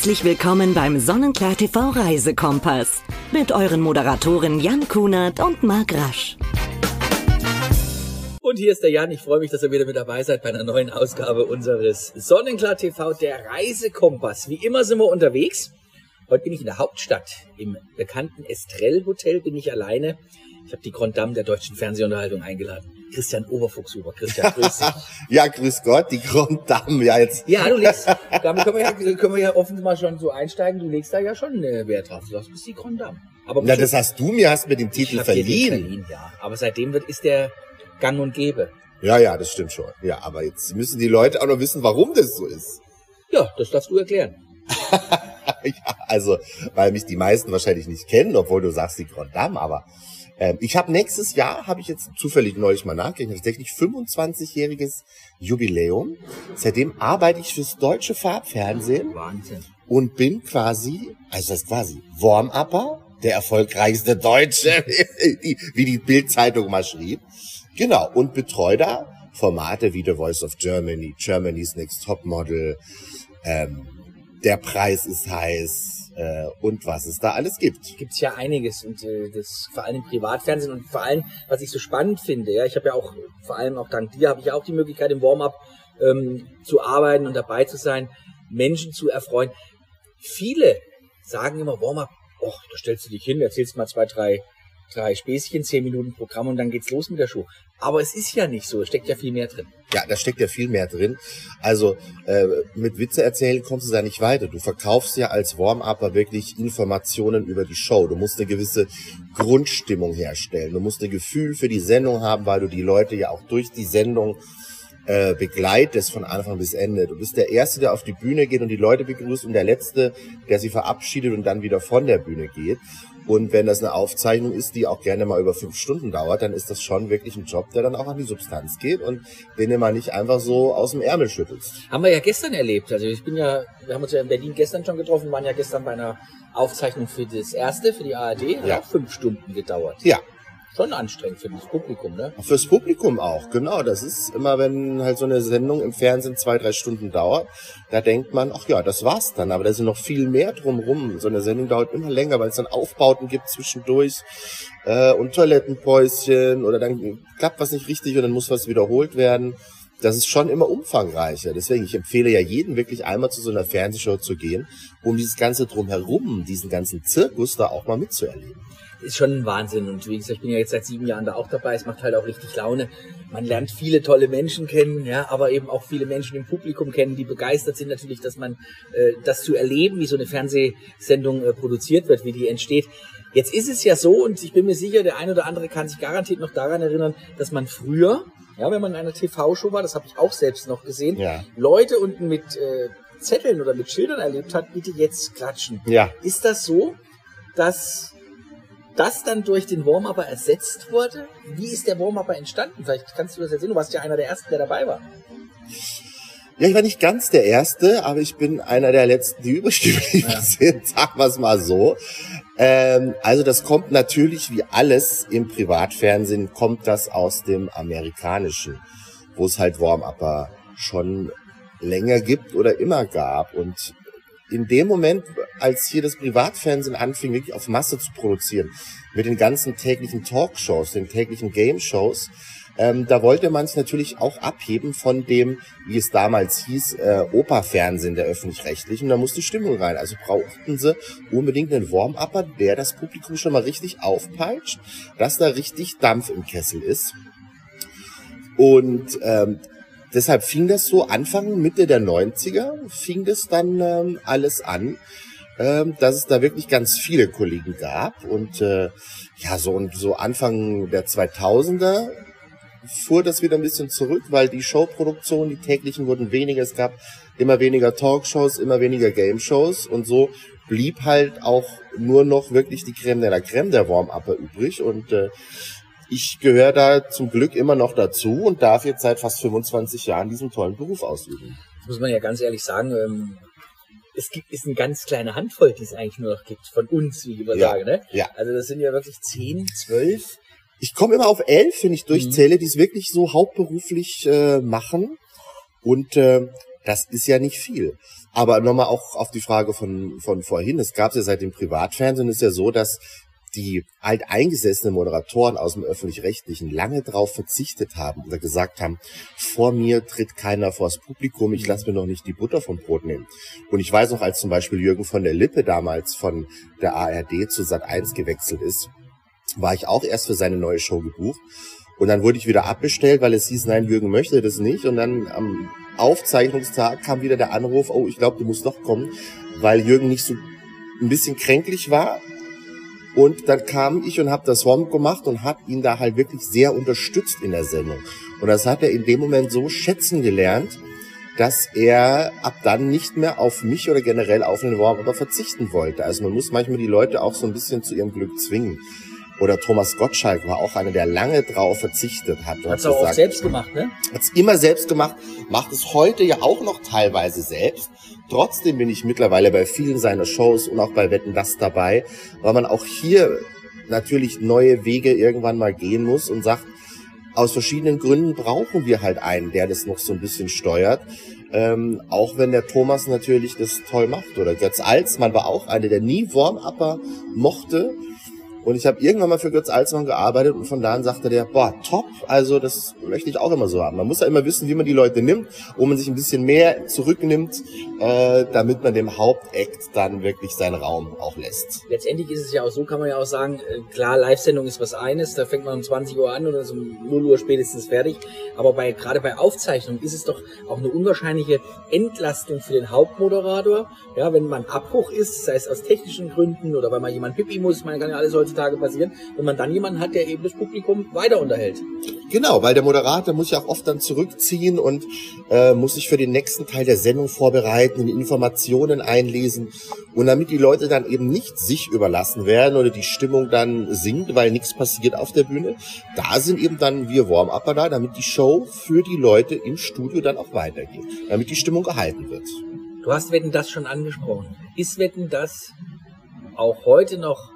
Herzlich willkommen beim Sonnenklar TV Reisekompass mit euren Moderatoren Jan Kunert und Marc Rasch. Und hier ist der Jan. Ich freue mich, dass ihr wieder mit dabei seid bei einer neuen Ausgabe unseres Sonnenklar TV, der Reisekompass. Wie immer sind wir unterwegs. Heute bin ich in der Hauptstadt. Im bekannten Estrell Hotel bin ich alleine. Ich habe die Grand Dame der deutschen Fernsehunterhaltung eingeladen. Christian Oberfuchshuber. Christian, grüß dich. ja, grüß Gott, die Grand Dame, ja jetzt. Ja, du legst, damit können wir ja, können wir ja offen mal schon so einsteigen. Du legst da ja schon äh, Wert drauf. Du sagst, bist die Grand Dame. Aber Na, das hast du mir, hast mir den Titel verliehen. verliehen. Ja, aber seitdem wird, ist der gang und gäbe. Ja, ja, das stimmt schon. Ja, aber jetzt müssen die Leute auch noch wissen, warum das so ist. Ja, das darfst du erklären. ja, also, weil mich die meisten wahrscheinlich nicht kennen, obwohl du sagst die Grand Dame, aber ähm, ich habe nächstes Jahr, habe ich jetzt zufällig neulich mal nachgerechnet, tatsächlich 25-jähriges Jubiläum. Seitdem arbeite ich fürs deutsche Farbfernsehen. Wahnsinn. Und bin quasi, also das ist quasi Warm-Upper, der erfolgreichste Deutsche, wie die Bildzeitung mal schrieb. Genau, und betreue da Formate wie The Voice of Germany, Germany's Next Top Model, ähm, Der Preis ist heiß, äh, und was es da alles gibt. Gibt's ja einiges und äh, das vor allem im Privatfernsehen und vor allem, was ich so spannend finde, ja, ich habe ja auch vor allem auch dank dir habe ich auch die Möglichkeit im Warm-up ähm, zu arbeiten und dabei zu sein, Menschen zu erfreuen. Viele sagen immer Warm-up, oh, da stellst du dich hin, erzählst mal zwei, drei drei Späßchen, zehn Minuten Programm und dann geht's los mit der Show. Aber es ist ja nicht so, es steckt ja viel mehr drin. Ja, da steckt ja viel mehr drin. Also äh, mit Witze erzählen kommst du da nicht weiter. Du verkaufst ja als Warm-Upper wirklich Informationen über die Show. Du musst eine gewisse Grundstimmung herstellen. Du musst ein Gefühl für die Sendung haben, weil du die Leute ja auch durch die Sendung äh, begleitest von Anfang bis Ende. Du bist der Erste, der auf die Bühne geht und die Leute begrüßt und der Letzte, der sie verabschiedet und dann wieder von der Bühne geht. Und wenn das eine Aufzeichnung ist, die auch gerne mal über fünf Stunden dauert, dann ist das schon wirklich ein Job, der dann auch an die Substanz geht und den man nicht einfach so aus dem Ärmel schüttelst. Haben wir ja gestern erlebt. Also ich bin ja, wir haben uns ja in Berlin gestern schon getroffen, waren ja gestern bei einer Aufzeichnung für das erste, für die ARD. Hat ja. auch fünf Stunden gedauert. Ja, schon anstrengend für das Publikum, ne? Fürs Publikum auch, genau. Das ist immer, wenn halt so eine Sendung im Fernsehen zwei, drei Stunden dauert, da denkt man, ach ja, das war's dann. Aber da ist noch viel mehr drumrum. So eine Sendung dauert immer länger, weil es dann Aufbauten gibt zwischendurch äh, und Toilettenpäuschen oder dann klappt was nicht richtig und dann muss was wiederholt werden. Das ist schon immer umfangreicher. Deswegen, ich empfehle ja jeden wirklich einmal zu so einer Fernsehshow zu gehen, um dieses ganze drumherum, diesen ganzen Zirkus da auch mal mitzuerleben ist schon ein Wahnsinn. Und wie gesagt, ich bin ja jetzt seit sieben Jahren da auch dabei. Es macht halt auch richtig Laune. Man lernt viele tolle Menschen kennen, ja, aber eben auch viele Menschen im Publikum kennen, die begeistert sind natürlich, dass man äh, das zu erleben, wie so eine Fernsehsendung äh, produziert wird, wie die entsteht. Jetzt ist es ja so, und ich bin mir sicher, der ein oder andere kann sich garantiert noch daran erinnern, dass man früher, ja, wenn man in einer TV-Show war, das habe ich auch selbst noch gesehen, ja. Leute unten mit äh, Zetteln oder mit Schildern erlebt hat, bitte jetzt klatschen. Ja. Ist das so, dass das dann durch den Warm-Upper ersetzt wurde? Wie ist der Warm-Upper entstanden? Vielleicht kannst du das erzählen. Du warst ja einer der Ersten, der dabei war. Ja, ich war nicht ganz der Erste, aber ich bin einer der Letzten, die übrig geblieben ja. sind, sagen wir es mal so. Ähm, also das kommt natürlich wie alles im Privatfernsehen, kommt das aus dem Amerikanischen, wo es halt Warm-Upper schon länger gibt oder immer gab. Und in dem Moment, als hier das Privatfernsehen anfing, wirklich auf Masse zu produzieren, mit den ganzen täglichen Talkshows, den täglichen Game-Shows, ähm, da wollte man es natürlich auch abheben von dem, wie es damals hieß, äh, Operfernsehen der öffentlich-rechtlichen. Da musste Stimmung rein. Also brauchten sie unbedingt einen Warm-Upper, der das Publikum schon mal richtig aufpeitscht, dass da richtig Dampf im Kessel ist. Und ähm, deshalb fing das so Anfang, Mitte der 90er, fing das dann ähm, alles an, ähm, dass es da wirklich ganz viele Kollegen gab. Und äh, ja, so und so Anfang der 2000er fuhr das wieder ein bisschen zurück, weil die Showproduktionen, die täglichen wurden weniger. Es gab immer weniger Talkshows, immer weniger Game-Shows und so blieb halt auch nur noch wirklich die Creme de la Creme der Warm-Upper übrig und äh, ich gehöre da zum Glück immer noch dazu und darf jetzt seit fast 25 Jahren diesen tollen Beruf ausüben. Das muss man ja ganz ehrlich sagen. Ähm, es gibt, ist eine ganz kleine Handvoll, die es eigentlich nur noch gibt, von uns, wie ich immer ja, sage. Ne? Ja. Also das sind ja wirklich 10, 12. Ich komme immer auf elf, wenn ich durchzähle, mhm. die es wirklich so hauptberuflich äh, machen. Und äh, Das ist ja nicht viel. Aber nochmal auch auf die Frage von, von vorhin. Es gab ja seit dem Privatfernsehen ist ja so, dass die alteingesessenen Moderatoren aus dem öffentlich-rechtlichen lange darauf verzichtet haben oder gesagt haben, vor mir tritt keiner vors Publikum, ich lasse mir noch nicht die Butter vom Brot nehmen. Und ich weiß noch, als zum Beispiel Jürgen von der Lippe damals von der ARD zu Sat 1 gewechselt ist, war ich auch erst für seine neue Show gebucht. Und dann wurde ich wieder abbestellt, weil es hieß, nein, Jürgen möchte das nicht. Und dann am Aufzeichnungstag kam wieder der Anruf, oh, ich glaube, du musst doch kommen, weil Jürgen nicht so ein bisschen kränklich war und dann kam ich und habe das Swamp gemacht und habe ihn da halt wirklich sehr unterstützt in der Sendung. Und das hat er in dem Moment so schätzen gelernt, dass er ab dann nicht mehr auf mich oder generell auf den Warm aber verzichten wollte. Also man muss manchmal die Leute auch so ein bisschen zu ihrem Glück zwingen. Oder Thomas Gottschalk war auch einer, der lange drauf verzichtet hat. Hat's auch, auch selbst gemacht, ne? Hat's immer selbst gemacht, macht es heute ja auch noch teilweise selbst. Trotzdem bin ich mittlerweile bei vielen seiner Shows und auch bei Wetten das dabei, weil man auch hier natürlich neue Wege irgendwann mal gehen muss und sagt, aus verschiedenen Gründen brauchen wir halt einen, der das noch so ein bisschen steuert. Ähm, auch wenn der Thomas natürlich das toll macht. Oder Götz Alsmann war auch einer, der nie Warm-Upper mochte und ich habe irgendwann mal für Götz Alsmann gearbeitet und von da an sagte der, boah, top, also das möchte ich auch immer so haben. Man muss ja immer wissen, wie man die Leute nimmt, wo man sich ein bisschen mehr zurücknimmt, äh, damit man dem Hauptakt dann wirklich seinen Raum auch lässt. Letztendlich ist es ja auch so, kann man ja auch sagen, äh, klar, Live-Sendung ist was eines, da fängt man um 20 Uhr an und ist um 0 Uhr spätestens fertig. Aber bei gerade bei Aufzeichnung ist es doch auch eine unwahrscheinliche Entlastung für den Hauptmoderator. Ja, wenn man Abbruch ist, sei es aus technischen Gründen oder weil man jemand pipi muss, man kann ja alles heutzutage heutzutage passieren, wenn man dann jemanden hat, der eben das Publikum weiter unterhält. Genau, weil der Moderator muss ja auch oft dann zurückziehen und äh, muss sich für den nächsten Teil der Sendung vorbereiten, Informationen einlesen. Und damit die Leute dann eben nicht sich überlassen werden oder die Stimmung dann sinkt, weil nichts passiert auf der Bühne, da sind eben dann wir Warm-Upper da, damit die Show für die Leute im Studio dann auch weitergeht, damit die Stimmung gehalten wird. Du hast Wetten das schon angesprochen. Ist Wetten das auch heute noch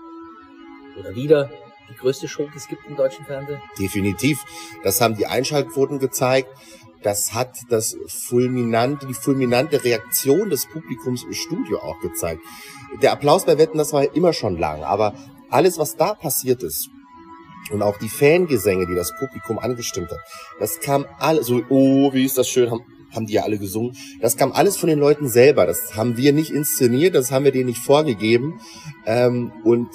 oder wieder die größte Show, die es gibt im deutschen Fernsehen? Definitiv. Das haben die Einschaltquoten gezeigt. Das hat das fulminante, die fulminante Reaktion des Publikums im Studio auch gezeigt. Der Applaus bei Wetten, das war ja immer schon lang, aber alles, was da passiert ist, und auch die Fangesänge, die das Publikum angestimmt hat, das kam alles so, oh, wie ist das schön, haben, haben die ja alle gesungen. Das kam alles von den Leuten selber. Das haben wir nicht inszeniert, das haben wir denen nicht vorgegeben. Ähm, und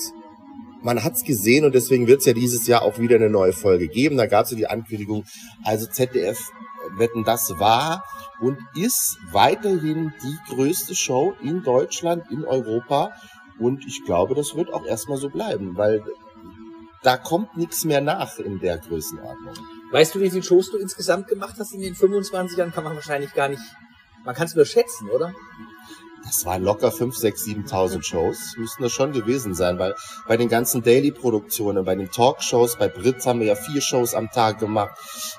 man hat's gesehen und deswegen wird's ja dieses Jahr auch wieder eine neue Folge geben. Da gab's ja die Ankündigung, also ZDF wetten, das war und ist weiterhin die größte Show in Deutschland, in Europa. Und ich glaube, das wird auch erstmal so bleiben, weil da kommt nichts mehr nach in der Größenordnung. Weißt du, wie viele Shows du insgesamt gemacht hast in den 25 Jahren? Kann man wahrscheinlich gar nicht, man kann es nur schätzen, oder? Das waren locker 5, 6, 7.000 Shows, müssten das schon gewesen sein, weil bei den ganzen Daily-Produktionen, bei den Talkshows, bei Britz haben wir ja vier Shows am Tag gemacht,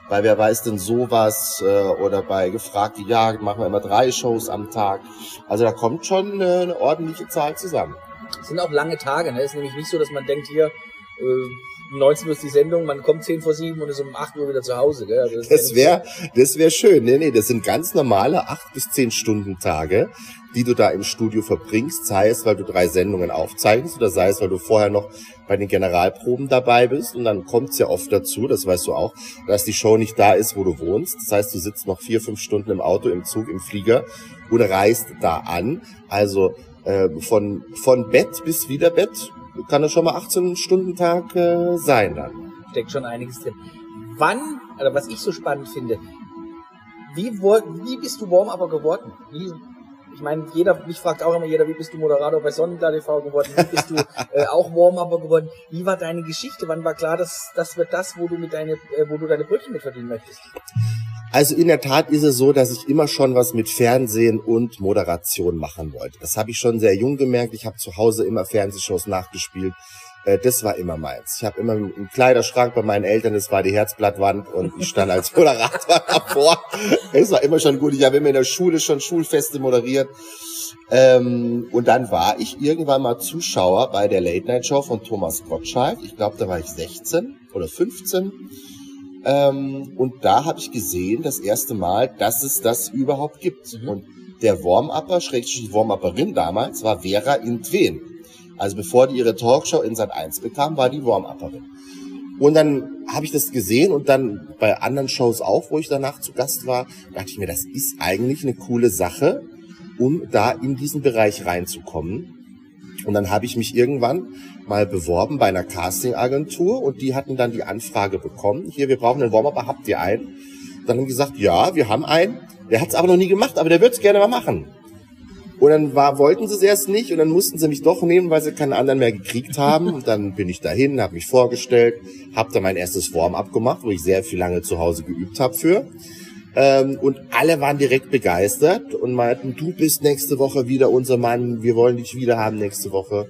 bei Wer weiß denn sowas äh, oder bei Gefragte Jagd machen wir immer drei Shows am Tag. Also da kommt schon äh, eine ordentliche Zahl zusammen. Es sind auch lange Tage, ne? Es ist nämlich nicht so, dass man denkt, hier, äh, um 19 Uhr ist die Sendung, man kommt 10 vor 7 und ist um 8 Uhr wieder zu Hause. Gell? Also das, das wäre das wär schön. Nee, nee, das sind ganz normale 8 bis 10 Stunden Tage, die du da im Studio verbringst, sei es, weil du drei Sendungen aufzeichnest oder sei es, weil du vorher noch bei den Generalproben dabei bist und dann kommt es ja oft dazu, das weißt du auch, dass die Show nicht da ist, wo du wohnst. Das heißt, du sitzt noch vier, fünf Stunden im Auto, im Zug, im Flieger und reist da an. Also äh, von, von Bett bis wieder Bett kann das schon mal 18 Stunden Tag äh, sein dann. Steckt schon einiges drin. Wann, also was ich so spannend finde, wie, wie bist du Warm-Upper geworden? Wie, ich meine, jeder, mich fragt auch immer jeder, wie bist du Moderator bei Sonnenklar TV geworden? Wie bist du äh, auch Warm-Upper geworden? Wie war deine Geschichte? Wann war klar, dass das wird das, wo du mit deine, äh, wo du deine Brötchen mit verdienen möchtest? Also in der Tat ist es so, dass ich immer schon was mit Fernsehen und Moderation machen wollte. Das habe ich schon sehr jung gemerkt. Ich habe zu Hause immer Fernsehshows nachgespielt. Äh, das war immer meins. Ich habe immer im Kleiderschrank bei meinen Eltern, das war die Herzblattwand und ich stand als Moderator davor. Es war immer schon gut. Ich habe immer in der Schule schon Schulfeste moderiert. Ähm, und dann war ich irgendwann mal Zuschauer bei der Late Night Show von Thomas Gottschalk. Ich glaube, da war ich 16 oder 15. Ähm, und da habe ich gesehen, das erste Mal, dass es das überhaupt gibt. Mhm. Und der Warm-Upper, Schrägstrich Warm-Upperin damals, war Vera Intwen. Also bevor die ihre Talkshow in Sat 1 bekam, war die Warm-Upperin. Und dann habe ich das gesehen und dann bei anderen Shows auch, wo ich danach zu Gast war, dachte ich mir, das ist eigentlich eine coole Sache, um da in diesen Bereich reinzukommen. Und dann habe ich mich irgendwann mal beworben bei einer Castingagentur und die hatten dann die Anfrage bekommen, hier, wir brauchen einen Warm-Upper, habt ihr einen? Dann haben die gesagt, ja, wir haben einen. Der hat es aber noch nie gemacht, aber der wird es gerne mal machen. Und dann war, wollten sie es erst nicht und dann mussten sie mich doch nehmen, weil sie keinen anderen mehr gekriegt haben. Und dann bin ich dahin, habe mich vorgestellt, habe da mein erstes Warm-up gemacht, wo ich sehr viel lange zu Hause geübt habe für. Ähm, und alle waren direkt begeistert und meinten, du bist nächste Woche wieder unser Mann, wir wollen dich wieder haben nächste Woche.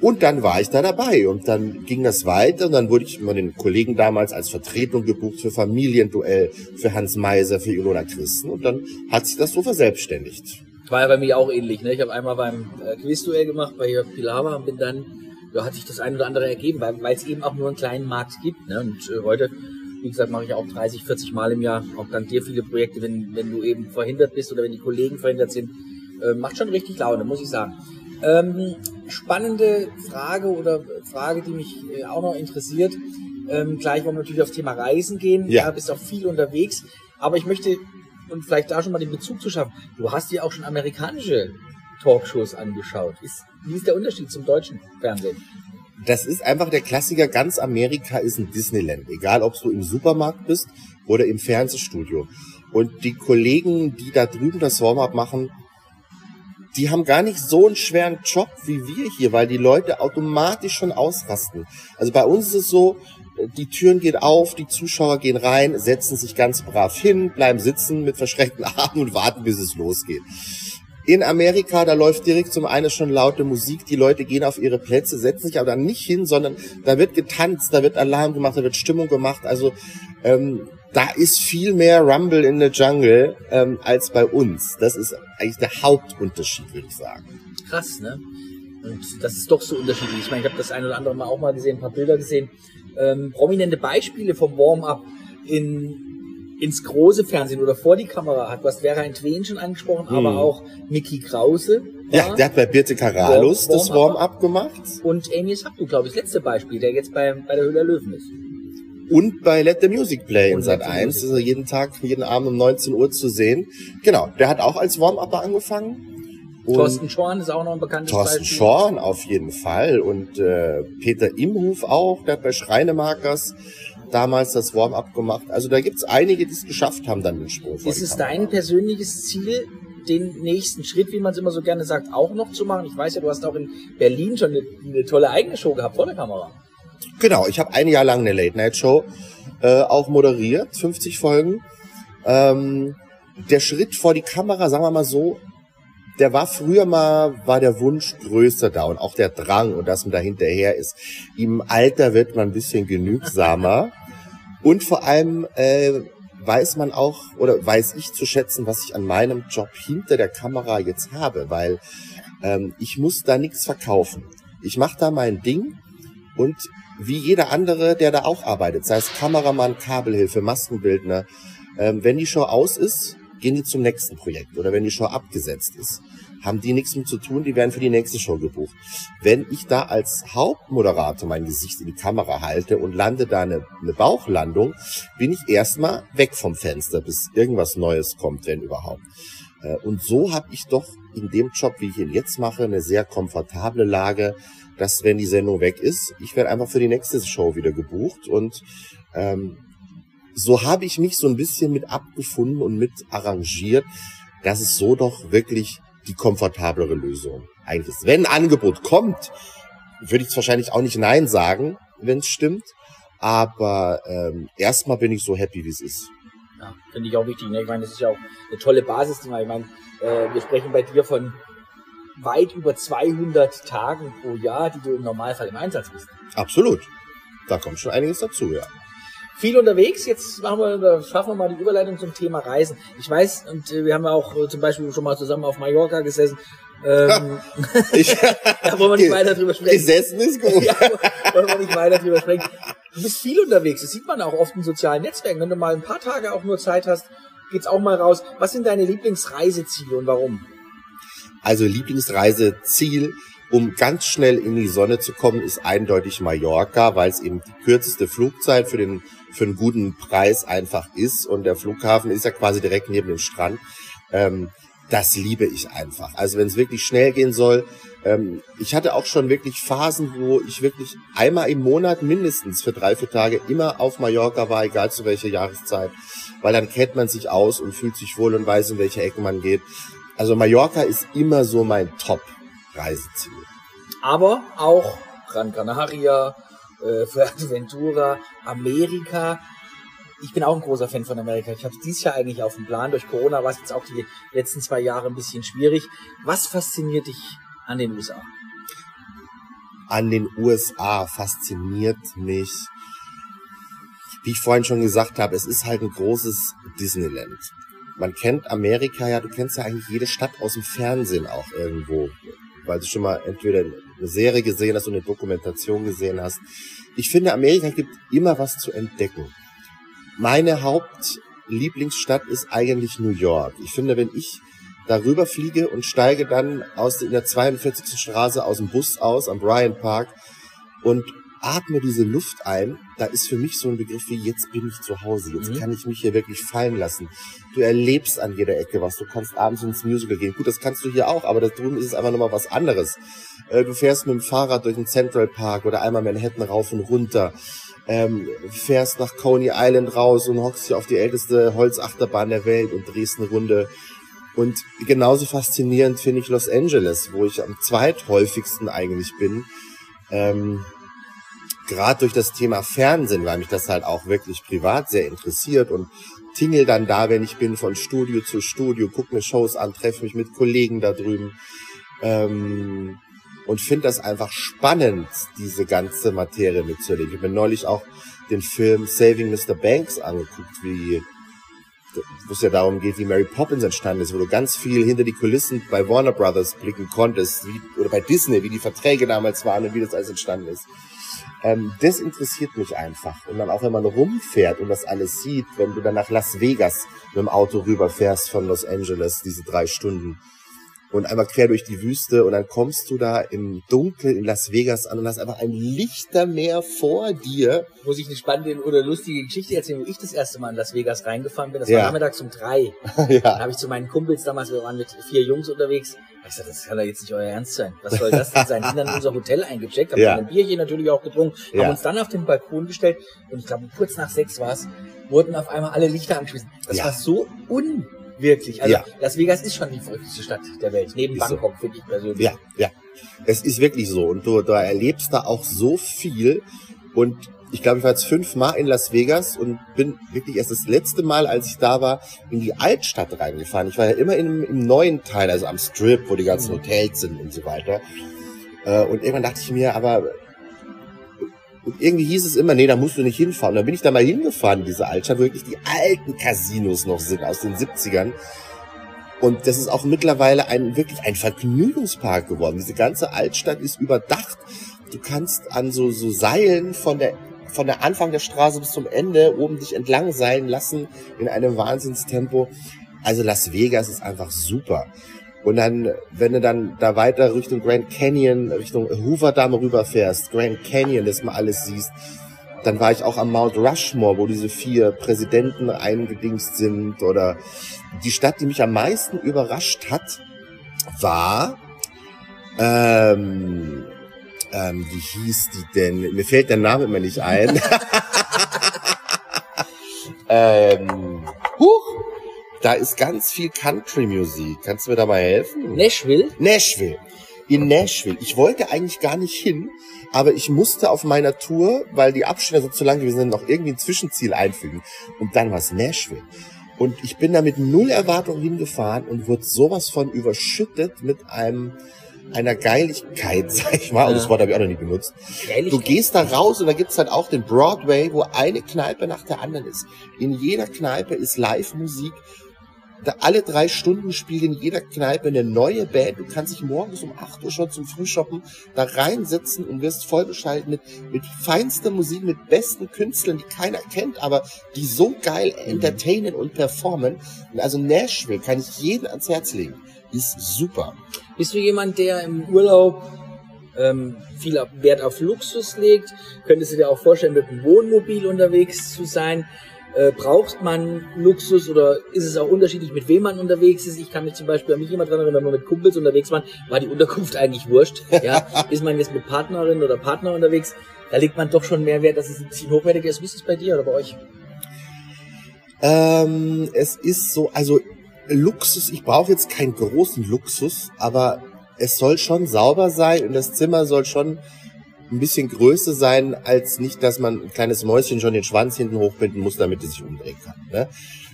Und dann war ich da dabei und dann ging das weiter und dann wurde ich von den Kollegen damals als Vertretung gebucht für Familienduell, für Hans Meiser, für Ilona Christen und dann hat sich das so verselbstständigt. War ja bei mir auch ähnlich. Ne? Ich habe einmal beim äh, Quizduell gemacht bei Jörg Pilawa und bin dann, ja, hat sich das ein oder andere ergeben, weil es eben auch nur einen kleinen Markt gibt. Ne? Und äh, heute wie gesagt, mache ich auch 30, 40 Mal im Jahr. Auch dank dir viele Projekte, wenn, wenn du eben verhindert bist oder wenn die Kollegen verhindert sind. Äh, macht schon richtig Laune, muss ich sagen. Ähm, spannende Frage oder Frage, die mich äh, auch noch interessiert. Ähm, gleich wollen wir natürlich aufs Thema Reisen gehen. Ja. Du bist auch viel unterwegs. Aber ich möchte, und vielleicht da schon mal den Bezug zu schaffen, du hast dir auch schon amerikanische Talkshows angeschaut. Ist, wie ist der Unterschied zum deutschen Fernsehen? Das ist einfach der Klassiker. Ganz Amerika ist ein Disneyland. Egal, ob du im Supermarkt bist oder im Fernsehstudio. Und die Kollegen, die da drüben das Warm-up machen, die haben gar nicht so einen schweren Job wie wir hier, weil die Leute automatisch schon ausrasten. Also bei uns ist es so, die Türen gehen auf, die Zuschauer gehen rein, setzen sich ganz brav hin, bleiben sitzen mit verschränkten Armen und warten, bis es losgeht. In Amerika, da läuft direkt zum einen schon laute Musik, die Leute gehen auf ihre Plätze, setzen sich aber dann nicht hin, sondern da wird getanzt, da wird Alarm gemacht, da wird Stimmung gemacht. Also ähm, da ist viel mehr Rumble in the Jungle ähm, als bei uns. Das ist eigentlich der Hauptunterschied, würde ich sagen. Krass, ne? Und das ist doch so unterschiedlich. Ich meine, ich habe das ein oder andere Mal auch mal gesehen, ein paar Bilder gesehen. Ähm, prominente Beispiele vom Warm-up in ins große Fernsehen oder vor die Kamera hat. Was Vera Entwen schon angesprochen, hm. aber auch Mickey Krause. Ja, der hat bei Birte Karalus Warm, das Warm-up gemacht. Und Amy Sabdu, glaube ich, das letzte Beispiel, der jetzt bei, bei der Höhle der Löwen ist. Und bei Let the Music Play in Sat 1 ist er jeden Tag, jeden Abend um 19 Uhr zu sehen. Genau, der hat auch als Warm-Upper angefangen. Und Thorsten Schorn ist auch noch ein bekanntes Thorsten Beispiel. Schorn auf jeden Fall und äh, Peter Imhof auch, der hat bei Schreinemarkers damals das Warm-up gemacht. Also da gibt's einige, die es geschafft haben, dann den Sprung. Ist es dein persönliches Ziel, den nächsten Schritt, wie man es immer so gerne sagt, auch noch zu machen? Ich weiß ja, du hast auch in Berlin schon eine, eine tolle eigene Show gehabt vor der Kamera. Genau, ich habe ein Jahr lang eine Late-Night-Show äh, auch moderiert, 50 Folgen. Ähm, der Schritt vor die Kamera, sagen wir mal so, der war früher mal, war der Wunsch größer da und auch der Drang und dass man da hinterher ist. Im Alter wird man ein bisschen genügsamer. Und vor allem äh, weiß man auch oder weiß ich zu schätzen, was ich an meinem Job hinter der Kamera jetzt habe, weil ähm, ich muss da nichts verkaufen. Ich mache da mein Ding und wie jeder andere, der da auch arbeitet, sei es Kameramann, Kabelhilfe, Maskenbildner, ähm, wenn die Show aus ist, gehen die zum nächsten Projekt oder wenn die Show abgesetzt ist haben die nichts mit zu tun, die werden für die nächste Show gebucht. Wenn ich da als Hauptmoderator mein Gesicht in die Kamera halte und lande da eine, eine Bauchlandung, bin ich erstmal weg vom Fenster, bis irgendwas Neues kommt, wenn überhaupt. Äh, und so habe ich doch in dem Job, wie ich ihn jetzt mache, eine sehr komfortable Lage, dass wenn die Sendung weg ist, ich werde einfach für die nächste Show wieder gebucht und ähm, so habe ich mich so ein bisschen mit abgefunden und mit arrangiert, dass es so doch wirklich die komfortablere Lösung eigentlich ist. Wenn ein Angebot kommt, würde ich es wahrscheinlich auch nicht Nein sagen, wenn es stimmt. Aber ähm, erstmal bin ich so happy, wie es ist. Ja, finde ich auch wichtig. Ne? Ich meine, das ist ja auch eine tolle Basis. Ich meine, äh, wir sprechen bei dir von weit über 200 Tagen pro Jahr, die du im Normalfall im Einsatz bist. Absolut. Da kommt schon einiges dazu, ja. Viel unterwegs, jetzt machen wir, schaffen wir mal die Überleitung zum Thema Reisen. Ich weiß, und äh, wir haben ja auch äh, zum Beispiel schon mal zusammen auf Mallorca gesessen. Ähm, Ich, da wollen wir nicht weiter drüber sprechen. gesessen ist gut. Ja, wollen wir nicht weiter drüber sprechen. Du bist viel unterwegs, das sieht man auch oft in sozialen Netzwerken. Wenn du mal ein paar Tage auch nur Zeit hast, geht's auch mal raus. Was sind deine Lieblingsreiseziele und warum? Also Lieblingsreiseziel, um ganz schnell in die Sonne zu kommen, ist eindeutig Mallorca, weil es eben die kürzeste Flugzeit für den für einen guten Preis einfach ist und der Flughafen ist ja quasi direkt neben dem Strand. Ähm, das liebe ich einfach. Also wenn es wirklich schnell gehen soll, ähm, ich hatte auch schon wirklich Phasen, wo ich wirklich einmal im Monat mindestens für drei, vier Tage immer auf Mallorca war, egal zu welcher Jahreszeit, weil dann kennt man sich aus und fühlt sich wohl und weiß, in welche Ecke man geht. Also Mallorca ist immer so mein Top-Reiseziel. Aber auch Gran Canaria, äh, Fuerteventura, Amerika. Ich bin auch ein großer Fan von Amerika. Ich habe dieses Jahr eigentlich auf dem Plan. Durch Corona war es jetzt auch die letzten zwei Jahre ein bisschen schwierig. Was fasziniert dich an den USA? An den USA fasziniert mich, wie ich vorhin schon gesagt habe, es ist halt ein großes Disneyland. Man kennt Amerika ja, du kennst ja eigentlich jede Stadt aus dem Fernsehen auch irgendwo, weil du schon mal entweder eine Serie gesehen hast oder eine Dokumentation gesehen hast. Ich finde, Amerika gibt immer was zu entdecken. Meine Hauptlieblingsstadt ist eigentlich New York. Ich finde, wenn ich darüber fliege und steige dann aus in der 42. Straße aus dem Bus aus am Bryant Park und atme diese Luft ein, da ist für mich so ein Begriff wie jetzt bin ich zu Hause, jetzt Mhm. kann ich mich hier wirklich fallen lassen. Du erlebst an jeder Ecke was, du kannst abends ins Musical gehen. Gut, das kannst du hier auch, aber da drüben ist es einfach nochmal was anderes. Äh, Du fährst mit dem Fahrrad durch den Central Park oder einmal Manhattan rauf und runter. Ähm, fährst nach Coney Island raus und hockst hier auf die älteste Holzachterbahn der Welt und drehst eine Runde. Und genauso faszinierend finde ich Los Angeles, wo ich am zweithäufigsten eigentlich bin. Ähm, Gerade durch das Thema Fernsehen, weil mich das halt auch wirklich privat sehr interessiert und tingel dann da, wenn ich bin, von Studio zu Studio, guck mir Shows an, treffe mich mit Kollegen da drüben ähm, und finde das einfach spannend, diese ganze Materie mitzuerleben. Ich habe mir neulich auch den Film Saving Mr. Banks angeguckt, wie wo es ja darum geht, wie Mary Poppins entstanden ist, wo du ganz viel hinter die Kulissen bei Warner Brothers blicken konntest, wie, oder bei Disney, wie die Verträge damals waren und wie das alles entstanden ist. Ähm, das interessiert mich einfach. Und dann auch, wenn man rumfährt und das alles sieht, wenn du dann nach Las Vegas mit dem Auto rüberfährst von Los Angeles, diese drei Stunden, und einmal quer durch die Wüste und dann kommst du da im Dunkeln in Las Vegas an und hast einfach ein Lichtermeer vor dir. Muss ich eine spannende oder lustige Geschichte erzählen, wo ich das erste Mal in Las Vegas reingefahren bin. Das Ja. war nachmittags um drei. Ja. habe ich zu meinen Kumpels damals, wir waren mit vier Jungs unterwegs, ich gesagt, das kann doch jetzt nicht euer Ernst sein. Was soll das denn sein? Sind dann in unser Hotel eingecheckt, haben Ja. ein Bierchen natürlich auch getrunken, haben Ja. uns dann auf den Balkon gestellt und ich glaube kurz nach sechs war es, wurden auf einmal alle Lichter angeschmissen. Das Ja. war so unwirklich. Also Ja. Las Vegas ist schon die verrückteste Stadt der Welt, neben Ist so. Bangkok, finde ich persönlich. Ja, ja. Es ist wirklich so. Und du, du erlebst da auch so viel. Und ich glaube, ich war jetzt fünfmal in Las Vegas und bin wirklich erst das letzte Mal, als ich da war, in die Altstadt reingefahren. Ich war ja immer im, im neuen Teil, also am Strip, wo die ganzen Hotels sind und so weiter. Äh, Und irgendwann dachte ich mir, aber und irgendwie hieß es immer, nee, da musst du nicht hinfahren. Und dann bin ich da mal hingefahren, in diese Altstadt, wo wirklich die alten Casinos noch sind aus den 70ern. Und das ist auch mittlerweile ein, wirklich ein Vergnügungspark geworden. Diese ganze Altstadt ist überdacht. Du kannst an so, so Seilen von der, von der Anfang der Straße bis zum Ende oben dich entlang seilen lassen in einem Wahnsinnstempo. Also Las Vegas ist einfach super. Und dann, wenn du dann da weiter Richtung Grand Canyon, Richtung Hoover Dam rüberfährst, Grand Canyon, das mal alles siehst, dann war ich auch am Mount Rushmore, wo diese vier Präsidenten eingedingst sind. Oder die Stadt, die mich am meisten überrascht hat, war, ähm, ähm, wie hieß die denn? Mir fällt der Name immer nicht ein. ähm, huch, da ist ganz viel Country-Musik. Kannst du mir da mal helfen? Nashville, Nashville. In Nashville. Ich wollte eigentlich gar nicht hin, aber ich musste auf meiner Tour, weil die Abstände so zu lang gewesen sind, noch irgendwie ein Zwischenziel einfügen. Und dann war es Nashville. Und ich bin da mit null Erwartung hingefahren und wurde sowas von überschüttet mit einem einer Geiligkeit, sag ich mal, und das Wort habe ich auch noch nie benutzt. Du gehst da raus und da gibt's halt auch den Broadway, wo eine Kneipe nach der anderen ist. In jeder Kneipe ist Live-Musik. Da alle drei Stunden spielt in jeder Kneipe eine neue Band. Du kannst dich morgens um 8 Uhr schon zum Frühshoppen da reinsetzen und wirst vollgeschaltet mit, mit feinster Musik, mit besten Künstlern, die keiner kennt, aber die so geil entertainen und performen. Also Nashville kann ich jedem ans Herz legen. Ist super. Bist du jemand, der im Urlaub ähm, viel Wert auf Luxus legt? Könntest du dir auch vorstellen, mit dem Wohnmobil unterwegs zu sein? Äh, braucht man Luxus oder ist es auch unterschiedlich, mit wem man unterwegs ist? Ich kann mich zum Beispiel an mich jemand dran erinnern, wenn wir mit Kumpels unterwegs waren, war die Unterkunft eigentlich wurscht. Ja? ist man jetzt mit Partnerin oder Partner unterwegs, da legt man doch schon mehr Wert, dass es ein bisschen hochwertiger ist. Wie ist es bei dir oder bei euch? Ähm, es ist so, also Luxus, ich brauche jetzt keinen großen Luxus, aber es soll schon sauber sein und das Zimmer soll schon ein bisschen größer sein, als nicht, dass man ein kleines Mäuschen schon den Schwanz hinten hochbinden muss, damit es sich umdrehen kann. Ne?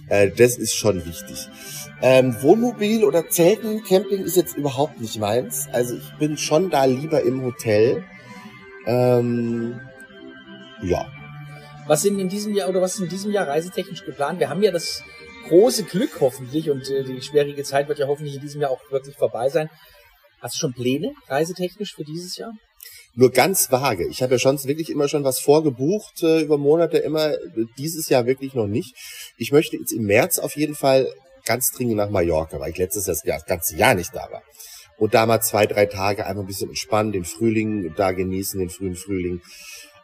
Äh, das ist schon wichtig. Ähm, Wohnmobil oder Zelten, Camping ist jetzt überhaupt nicht meins. Also ich bin schon da lieber im Hotel. Ähm, ja. Was sind in diesem Jahr oder was ist in diesem Jahr reisetechnisch geplant? Wir haben ja das große Glück hoffentlich und äh, die schwierige Zeit wird ja hoffentlich in diesem Jahr auch wirklich vorbei sein. Hast du schon Pläne reisetechnisch für dieses Jahr? nur ganz vage. Ich habe ja schon wirklich immer schon was vorgebucht äh, über Monate, immer dieses Jahr wirklich noch nicht. Ich möchte jetzt im März auf jeden Fall ganz dringend nach Mallorca, weil ich letztes Jahr das ganze Jahr nicht da war. Und da mal zwei, drei Tage einfach ein bisschen entspannen, den Frühling da genießen, den frühen Frühling.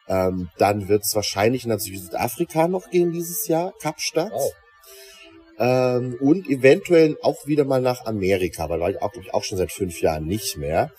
Ähm, dann wird es wahrscheinlich nach Südafrika noch gehen dieses Jahr, Kapstadt. Wow. Ähm, und eventuell auch wieder mal nach Amerika, weil ich auch, schon seit fünf Jahren nicht mehr.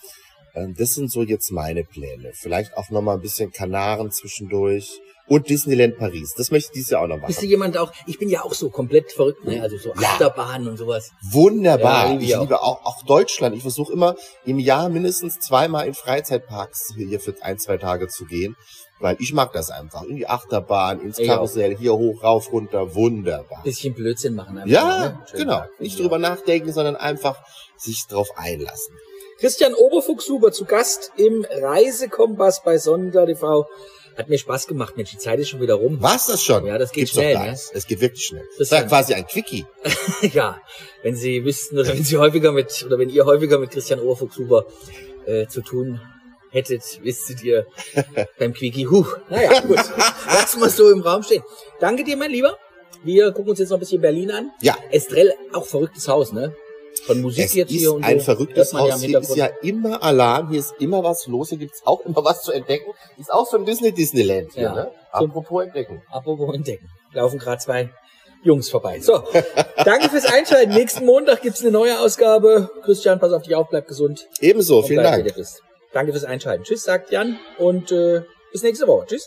Ähm, das sind so jetzt meine Pläne. Vielleicht auch noch mal ein bisschen Kanaren zwischendurch. Und Disneyland Paris. Das möchte ich dieses Jahr auch noch Bist du machen. jemand auch, ich bin ja auch so komplett verrückt, ne? Also so Ja. Achterbahn und sowas. Wunderbar. Ja, ich auch. liebe auch, auch Deutschland. Ich versuche immer im Jahr mindestens zweimal in Freizeitparks hier für ein, zwei Tage zu gehen. Weil ich mag das einfach. In die Achterbahn, ins. Karussell, hier hoch, rauf, runter. Wunderbar. Bisschen Blödsinn machen einfach. Ja, ne? Genau. Tag. Nicht drüber nachdenken, sondern einfach sich drauf einlassen. Christian Oberfuchshuber zu Gast im Reisekompass bei Sonder TV. Hat mir Spaß gemacht, Mensch, die Zeit ist schon wieder rum. War's das schon? Ja, das geht Gibt's schnell, Doch ne? Es geht wirklich schnell. Das war quasi ein Quickie. ja, wenn Sie wüssten oder wenn Sie häufiger mit oder wenn ihr häufiger mit Christian Oberfuchshuber äh, zu tun hättet, wisstet ihr beim Quickie. Huh, naja, gut. Lassen wir es so im Raum stehen. Danke dir, mein Lieber. Wir gucken uns jetzt noch ein bisschen Berlin an. Ja. Estrell, auch verrücktes Haus, ne? Von Musik Es jetzt ist hier und ein so. verrücktes ja Haus. im Hier ist ja immer Alarm. Hier ist immer was los. Hier gibt's auch immer was zu entdecken. Ist auch so ein Disney Disneyland hier, Ja. ne? So- Apropos entdecken. Apropos entdecken. Laufen gerade zwei Jungs vorbei. So, danke fürs Einschalten. Nächsten Montag gibt's eine neue Ausgabe. Christian, pass auf dich auf, bleib gesund. Ebenso. Vielen bleib, Dank. Danke fürs Einschalten. Tschüss, sagt Jan und äh, bis nächste Woche. Tschüss.